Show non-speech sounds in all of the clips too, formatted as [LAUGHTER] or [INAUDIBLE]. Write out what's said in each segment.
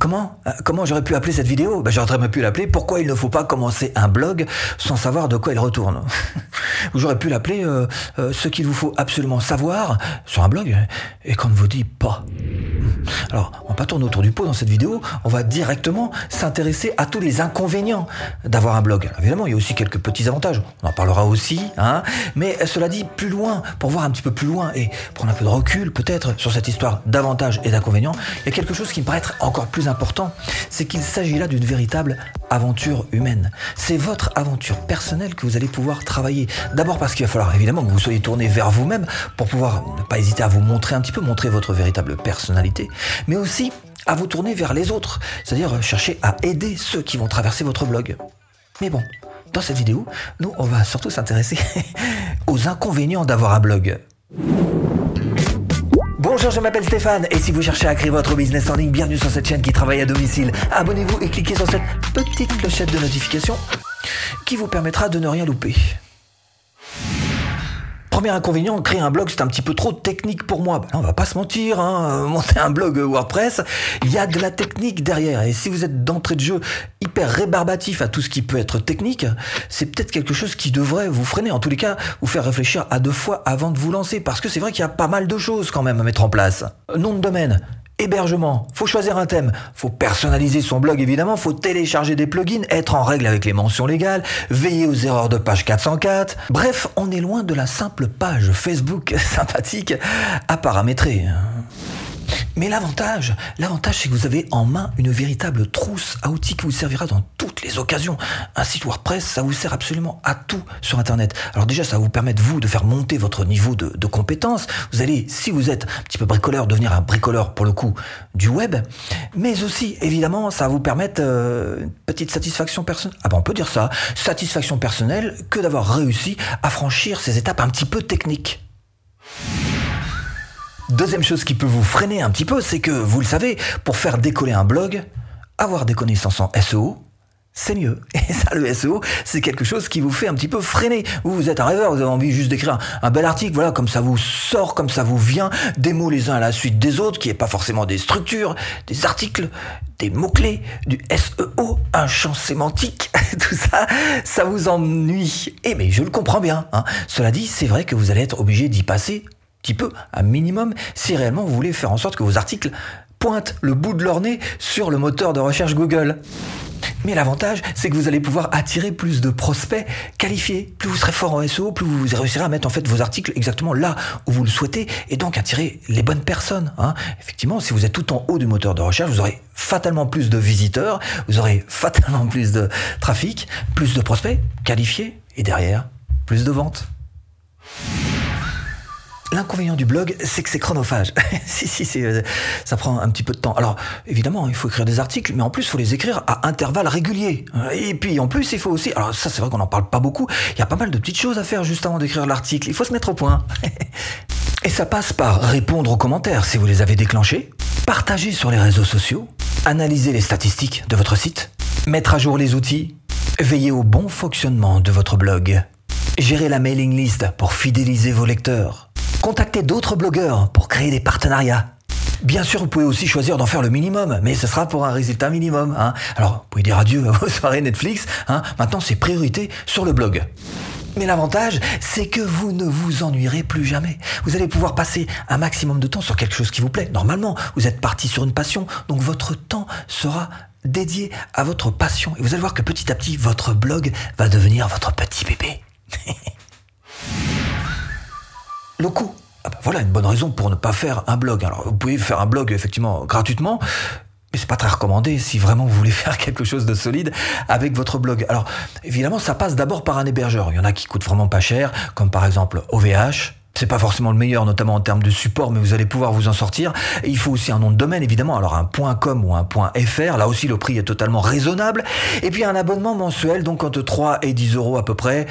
Comment euh, Comment j'aurais pu appeler cette vidéo? Ben, J'aurais pu l'appeler Pourquoi il ne faut pas commencer un blog sans savoir de quoi il retourne? Ou [LAUGHS] j'aurais pu l'appeler euh, euh, Ce qu'il vous faut absolument savoir sur un blog et qu'on ne vous dit pas. Alors, on va pas tourner autour du pot dans cette vidéo, on va directement s'intéresser à tous les inconvénients d'avoir un blog. évidemment, il y a aussi quelques petits avantages, on en parlera aussi, hein, mais cela dit plus loin, pour voir un petit peu plus loin et prendre un peu de recul peut-être sur cette histoire d'avantages et d'inconvénients, il y a quelque chose qui me paraît être encore plus important, c'est qu'il s'agit là d'une véritable aventure humaine. C'est votre aventure personnelle que vous allez pouvoir travailler. D'abord parce qu'il va falloir évidemment que vous soyez tourné vers vous-même pour pouvoir ne pas hésiter à vous montrer un petit peu, montrer votre véritable personnalité, mais aussi à vous tourner vers les autres, c'est-à-dire chercher à aider ceux qui vont traverser votre blog. Mais bon, dans cette vidéo, nous, on va surtout s'intéresser [LAUGHS] aux inconvénients d'avoir un blog. Bonjour, je m'appelle Stéphane et si vous cherchez à créer votre business en ligne, bienvenue sur cette chaîne qui travaille à domicile. Abonnez-vous et cliquez sur cette petite clochette de notification qui vous permettra de ne rien louper. Premier inconvénient, créer un blog, c'est un petit peu trop technique pour moi. Ben, on va pas se mentir, hein. monter un blog WordPress, il y a de la technique derrière. Et si vous êtes d'entrée de jeu hyper rébarbatif à tout ce qui peut être technique, c'est peut-être quelque chose qui devrait vous freiner. En tous les cas, vous faire réfléchir à deux fois avant de vous lancer. Parce que c'est vrai qu'il y a pas mal de choses quand même à mettre en place. Nom de domaine, Hébergement, faut choisir un thème, faut personnaliser son blog évidemment, faut télécharger des plugins, être en règle avec les mentions légales, veiller aux erreurs de page 404. Bref, on est loin de la simple page Facebook sympathique à paramétrer. Mais l'avantage, l'avantage, c'est que vous avez en main une véritable trousse à outils qui vous servira dans toutes les occasions. Un site WordPress, ça vous sert absolument à tout sur Internet. Alors déjà, ça va vous permettre, vous, de faire monter votre niveau de, compétence. Vous allez, si vous êtes un petit peu bricoleur, devenir un bricoleur, pour le coup, du web. Mais aussi, évidemment, ça va vous permettre euh, une petite satisfaction personnelle. Ah ben, on peut dire ça. Satisfaction personnelle que d'avoir réussi à franchir ces étapes un petit peu techniques. Deuxième chose qui peut vous freiner un petit peu, c'est que, vous le savez, pour faire décoller un blog, avoir des connaissances en SEO, c'est mieux. [LAUGHS] Et ça, le SEO, c'est quelque chose qui vous fait un petit peu freiner. Vous, vous êtes un rêveur, vous avez envie juste d'écrire un, bel article, voilà, comme ça vous sort, comme ça vous vient, des mots les uns à la suite des autres, qui n'est pas forcément des structures, des articles, des mots-clés, du SEO, un champ sémantique, [LAUGHS] tout ça, ça vous ennuie. Et mais je le comprends bien. Hein. Cela dit, c'est vrai que vous allez être obligé d'y passer petit peu, un minimum, si réellement vous voulez faire en sorte que vos articles pointent le bout de leur nez sur le moteur de recherche Google. Mais l'avantage, c'est que vous allez pouvoir attirer plus de prospects qualifiés. Plus vous serez fort en SEO, plus vous réussirez à mettre en fait vos articles exactement là où vous le souhaitez et donc attirer les bonnes personnes. Hein. Effectivement, si vous êtes tout en haut du moteur de recherche, vous aurez fatalement plus de visiteurs, vous aurez [LAUGHS] fatalement plus de trafic, plus de prospects qualifiés et derrière, plus de ventes. L'inconvénient du blog, c'est que c'est chronophage. [LAUGHS] si, si, euh, ça prend un petit peu de temps. Alors, évidemment, il faut écrire des articles, mais en plus, il faut les écrire à intervalles réguliers. Et puis, en plus, il faut aussi... Alors, ça, c'est vrai qu'on n'en parle pas beaucoup. Il y a pas mal de petites choses à faire juste avant d'écrire l'article. Il faut se mettre au point. [LAUGHS] Et ça passe par répondre aux commentaires si vous les avez déclenchés, partager sur les réseaux sociaux, analyser les statistiques de votre site, mettre à jour les outils, veiller au bon fonctionnement de votre blog, gérer la mailing list pour fidéliser vos lecteurs, Contactez d'autres blogueurs pour créer des partenariats. Bien sûr, vous pouvez aussi choisir d'en faire le minimum, mais ce sera pour un résultat minimum. Hein. Alors, vous pouvez dire adieu à vos [LAUGHS] soirées Netflix. Hein. Maintenant, c'est priorité sur le blog. Mais l'avantage, c'est que vous ne vous ennuierez plus jamais. Vous allez pouvoir passer un maximum de temps sur quelque chose qui vous plaît. Normalement, vous êtes parti sur une passion, donc votre temps sera dédié à votre passion. Et vous allez voir que petit à petit, votre blog va devenir votre petit bébé. [LAUGHS] le coût. Ah bah voilà une bonne raison pour ne pas faire un blog. Alors vous pouvez faire un blog effectivement gratuitement, mais c'est pas très recommandé si vraiment vous voulez [LAUGHS] faire quelque chose de solide avec votre blog. Alors évidemment, ça passe d'abord par un hébergeur. Il y en a qui coûtent vraiment pas cher, comme par exemple OVH, c'est pas forcément le meilleur, notamment en termes de support, mais vous allez pouvoir vous en sortir. il faut aussi un nom de domaine, évidemment. Alors un .com ou un .fr, là aussi le prix est totalement raisonnable. Et puis un abonnement mensuel, donc entre 3 et 10 euros à peu près.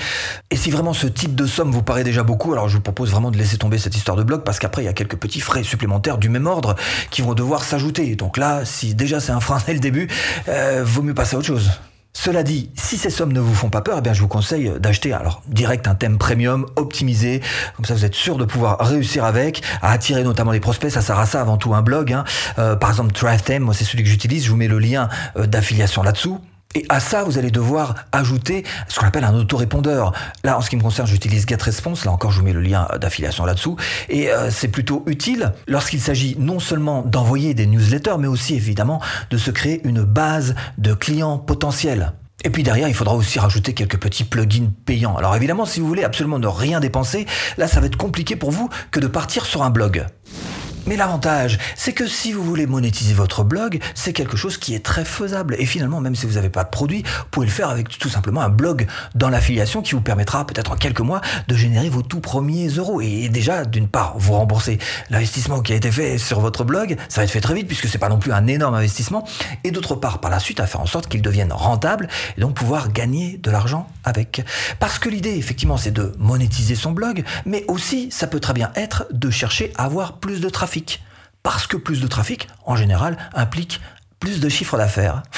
Et si vraiment ce type de somme vous paraît déjà beaucoup, alors je vous propose vraiment de laisser tomber cette histoire de blog, parce qu'après il y a quelques petits frais supplémentaires du même ordre qui vont devoir s'ajouter. Donc là, si déjà c'est un frein dès le début, euh, vaut mieux passer à autre chose. Cela dit, si ces sommes ne vous font pas peur, eh je vous conseille d'acheter alors direct un thème premium optimisé, comme ça vous êtes sûr de pouvoir réussir avec, à attirer notamment les prospects, ça sert à ça avant tout un blog. Hein. Euh, par exemple, Theme, moi c'est celui que j'utilise, je vous mets le lien euh, d'affiliation là-dessous. Et à ça, vous allez devoir ajouter ce qu'on appelle un autorépondeur. Là, en ce qui me concerne, j'utilise GetResponse. Là encore, je vous mets le lien d'affiliation là-dessous. Et euh, c'est plutôt utile lorsqu'il s'agit non seulement d'envoyer des newsletters, mais aussi évidemment de se créer une base de clients potentiels. Et puis derrière, il faudra aussi rajouter quelques petits plugins payants. Alors évidemment, si vous voulez absolument ne rien dépenser, là, ça va être compliqué pour vous que de partir sur un blog. Mais l'avantage, c'est que si vous voulez monétiser votre blog, c'est quelque chose qui est très faisable. Et finalement, même si vous n'avez pas de produit, vous pouvez le faire avec tout simplement un blog dans l'affiliation qui vous permettra peut-être en quelques mois de générer vos tout premiers euros. Et déjà, d'une part, vous rembourser l'investissement qui a été fait sur votre blog, ça va être fait très vite puisque c'est pas non plus un énorme investissement. Et d'autre part, par la suite, à faire en sorte qu'il devienne rentable et donc pouvoir gagner de l'argent avec. Parce que l'idée, effectivement, c'est de monétiser son blog, mais aussi, ça peut très bien être de chercher à avoir plus de trafic parce que plus de trafic, en général, implique plus de chiffre d'affaires. [LAUGHS]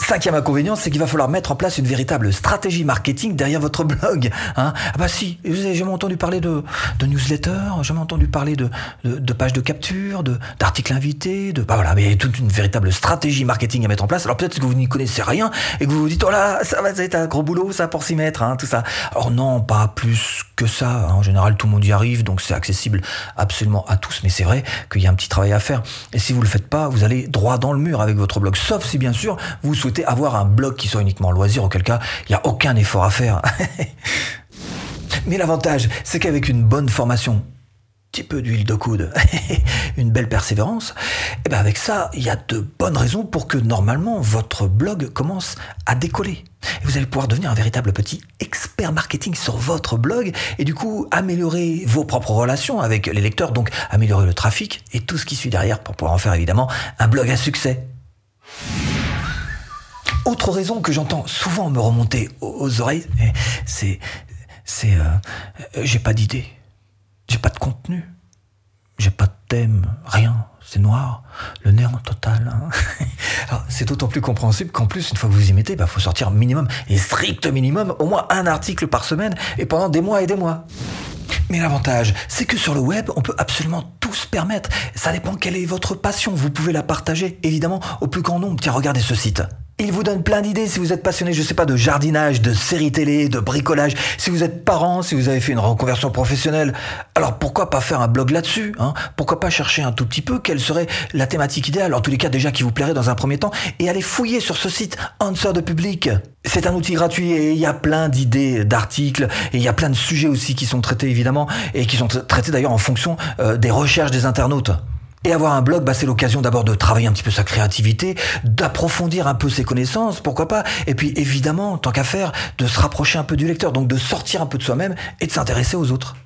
Cinquième inconvénient, c'est qu'il va falloir mettre en place une véritable stratégie marketing derrière votre blog. Hein. ah bah si, j'ai jamais entendu parler de, de newsletter, j'ai jamais entendu parler de, de, pages de capture, de d'articles invités, de bah voilà, mais toute une véritable stratégie marketing à mettre en place. Alors peut-être que vous n'y connaissez rien et que vous vous dites oh là, ça va être un gros boulot ça pour s'y mettre, hein, tout ça. Or non, pas plus ça. Hein. En général, tout le monde y arrive, donc c'est accessible absolument à tous. Mais c'est vrai qu'il y a un petit travail à faire. Et si vous le faites pas, vous allez droit dans le mur avec votre blog. Sauf si bien sûr vous souhaitez avoir un blog qui soit uniquement loisir, auquel cas il n'y a aucun effort à faire. [LAUGHS] Mais l'avantage, c'est qu'avec une bonne formation, petit peu d'huile de coude, [LAUGHS] une belle persévérance, et eh ben avec ça, il y a de bonnes raisons pour que normalement votre blog commence à décoller. Et vous allez pouvoir devenir un véritable petit expert marketing sur votre blog et du coup améliorer vos propres relations avec les lecteurs, donc améliorer le trafic et tout ce qui suit derrière pour pouvoir en faire évidemment un blog à succès. Autre raison que j'entends souvent me remonter aux oreilles, c'est, c'est, euh, j'ai pas d'idée, j'ai pas de contenu, j'ai pas de thème, rien, c'est noir, le néant total. Hein. [LAUGHS] c'est d'autant plus compréhensible qu'en plus, une fois que vous y mettez, il bah, faut sortir minimum et strict minimum, au moins un article par semaine et pendant des mois et des mois. Mais l'avantage, c'est que sur le web, on peut absolument tout se permettre. Ça dépend quelle est votre passion. Vous pouvez la partager, évidemment, au plus grand nombre. Tiens, regardez ce site. Il vous donne plein d'idées si vous êtes passionné, je sais pas, de jardinage, de séries télé, de bricolage, si vous êtes parent, si vous avez fait une reconversion professionnelle. Alors pourquoi pas faire un blog là-dessus hein? Pourquoi pas chercher un tout petit peu quelle serait la thématique idéale, en tous les cas déjà qui vous plairait dans un premier temps, et aller fouiller sur ce site Answer de Public. C'est un outil gratuit et il y a plein d'idées, d'articles, et il y a plein de sujets aussi qui sont traités évidemment, et qui sont traités d'ailleurs en fonction euh, des recherches des internautes. Et avoir un blog, bah, c'est l'occasion d'abord de travailler un petit peu sa créativité, d'approfondir un peu ses connaissances, pourquoi pas. Et puis évidemment, tant qu'à faire, de se rapprocher un peu du lecteur, donc de sortir un peu de soi-même et de s'intéresser aux autres.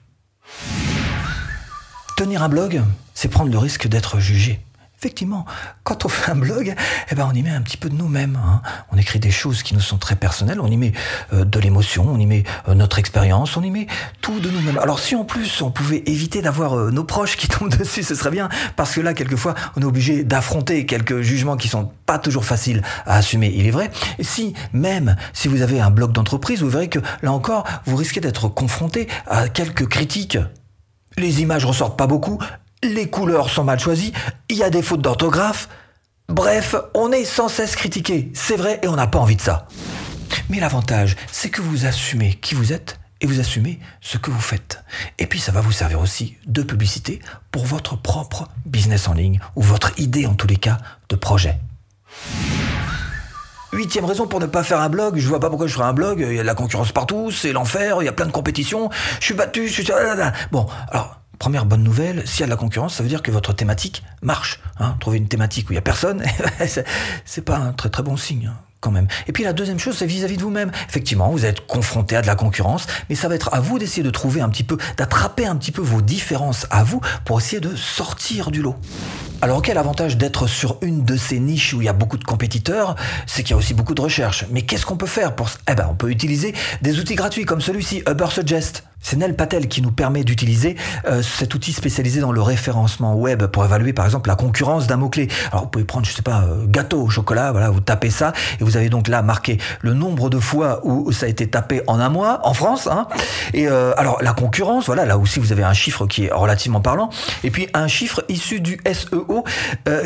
Tenir un blog, c'est prendre le risque d'être jugé. Effectivement, quand on fait un blog, eh ben on y met un petit peu de nous-mêmes. Hein. On écrit des choses qui nous sont très personnelles, on y met euh, de l'émotion, on y met euh, notre expérience, on y met tout de nous-mêmes. Alors si en plus on pouvait éviter d'avoir euh, nos proches qui [LAUGHS] tombent dessus, ce serait bien, parce que là, quelquefois, on est obligé d'affronter quelques jugements qui sont pas toujours faciles à assumer, il est vrai. Si, même si vous avez un blog d'entreprise, vous verrez que là encore, vous risquez d'être confronté à quelques critiques les images ressortent pas beaucoup, les couleurs sont mal choisies, il y a des fautes d'orthographe. Bref, on est sans cesse critiqué, c'est vrai, et on n'a pas envie de ça. Mais l'avantage, c'est que vous assumez qui vous êtes et vous assumez ce que vous faites. Et puis ça va vous servir aussi de publicité pour votre propre business en ligne ou votre idée en tous les cas de projet. Huitième raison pour ne pas faire un blog, je vois pas pourquoi je ferais un blog, il y a de la concurrence partout, c'est l'enfer, il y a plein de compétitions, je suis battu, je suis... Bon, alors Première bonne nouvelle, s'il y a de la concurrence, ça veut dire que votre thématique marche. Hein. Trouver une thématique où il n'y a personne, [LAUGHS] c'est pas un très très bon signe. Hein, quand même. Et puis la deuxième chose, c'est vis-à-vis de vous-même. Effectivement, vous êtes confronté à de la concurrence, mais ça va être à vous d'essayer de trouver un petit peu, d'attraper un petit peu vos différences à vous pour essayer de sortir du lot. Alors quel avantage d'être sur une de ces niches où il y a beaucoup de compétiteurs, c'est qu'il y a aussi beaucoup de recherches. Mais qu'est-ce qu'on peut faire pour Eh ben, on peut utiliser des outils gratuits comme celui-ci, Uber Suggest. C'est Nel Patel qui nous permet d'utiliser euh, cet outil spécialisé dans le référencement web pour évaluer par exemple la concurrence d'un mot-clé. Alors vous pouvez prendre, je sais pas, euh, gâteau au chocolat, voilà, vous tapez ça et vous avez donc là marqué le nombre de fois où ça a été tapé en un mois en France. Hein. Et euh, alors la concurrence, voilà, là aussi vous avez un chiffre qui est relativement parlant et puis un chiffre issu du SEO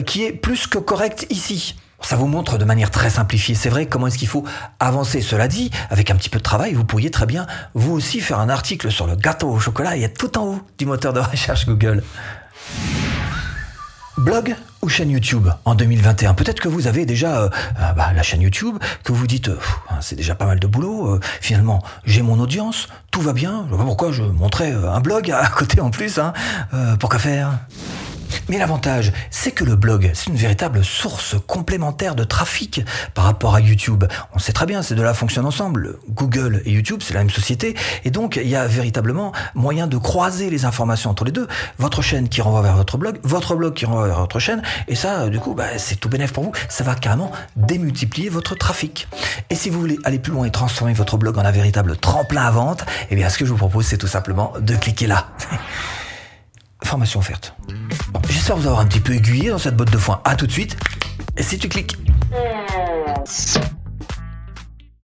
qui est plus que correct ici. Ça vous montre de manière très simplifiée, c'est vrai, comment est-ce qu'il faut avancer. Cela dit, avec un petit peu de travail, vous pourriez très bien, vous aussi, faire un article sur le gâteau au chocolat et être tout en haut du moteur de recherche Google. Blog ou chaîne YouTube en 2021 Peut-être que vous avez déjà euh, euh, bah, la chaîne YouTube, que vous dites hein, c'est déjà pas mal de boulot, euh, finalement j'ai mon audience, tout va bien, je vois pas pourquoi je montrais un blog à [LAUGHS] côté en plus, hein, pourquoi faire? Mais l'avantage, c'est que le blog, c'est une véritable source complémentaire de trafic par rapport à YouTube. On sait très bien, ces deux-là fonctionnent ensemble. Google et YouTube, c'est la même société. Et donc, il y a véritablement moyen de croiser les informations entre les deux. Votre chaîne qui renvoie vers votre blog, votre blog qui renvoie vers votre chaîne. Et ça, du coup, bah, c'est tout bénéf pour vous. Ça va carrément démultiplier votre trafic. Et si vous voulez aller plus loin et transformer votre blog en un véritable tremplin à vente, eh bien, ce que je vous propose, c'est tout simplement de cliquer là. [LAUGHS] Formation offerte. J'espère vous avoir un petit peu aiguillé dans cette botte de foin. À tout de suite. Et si tu cliques.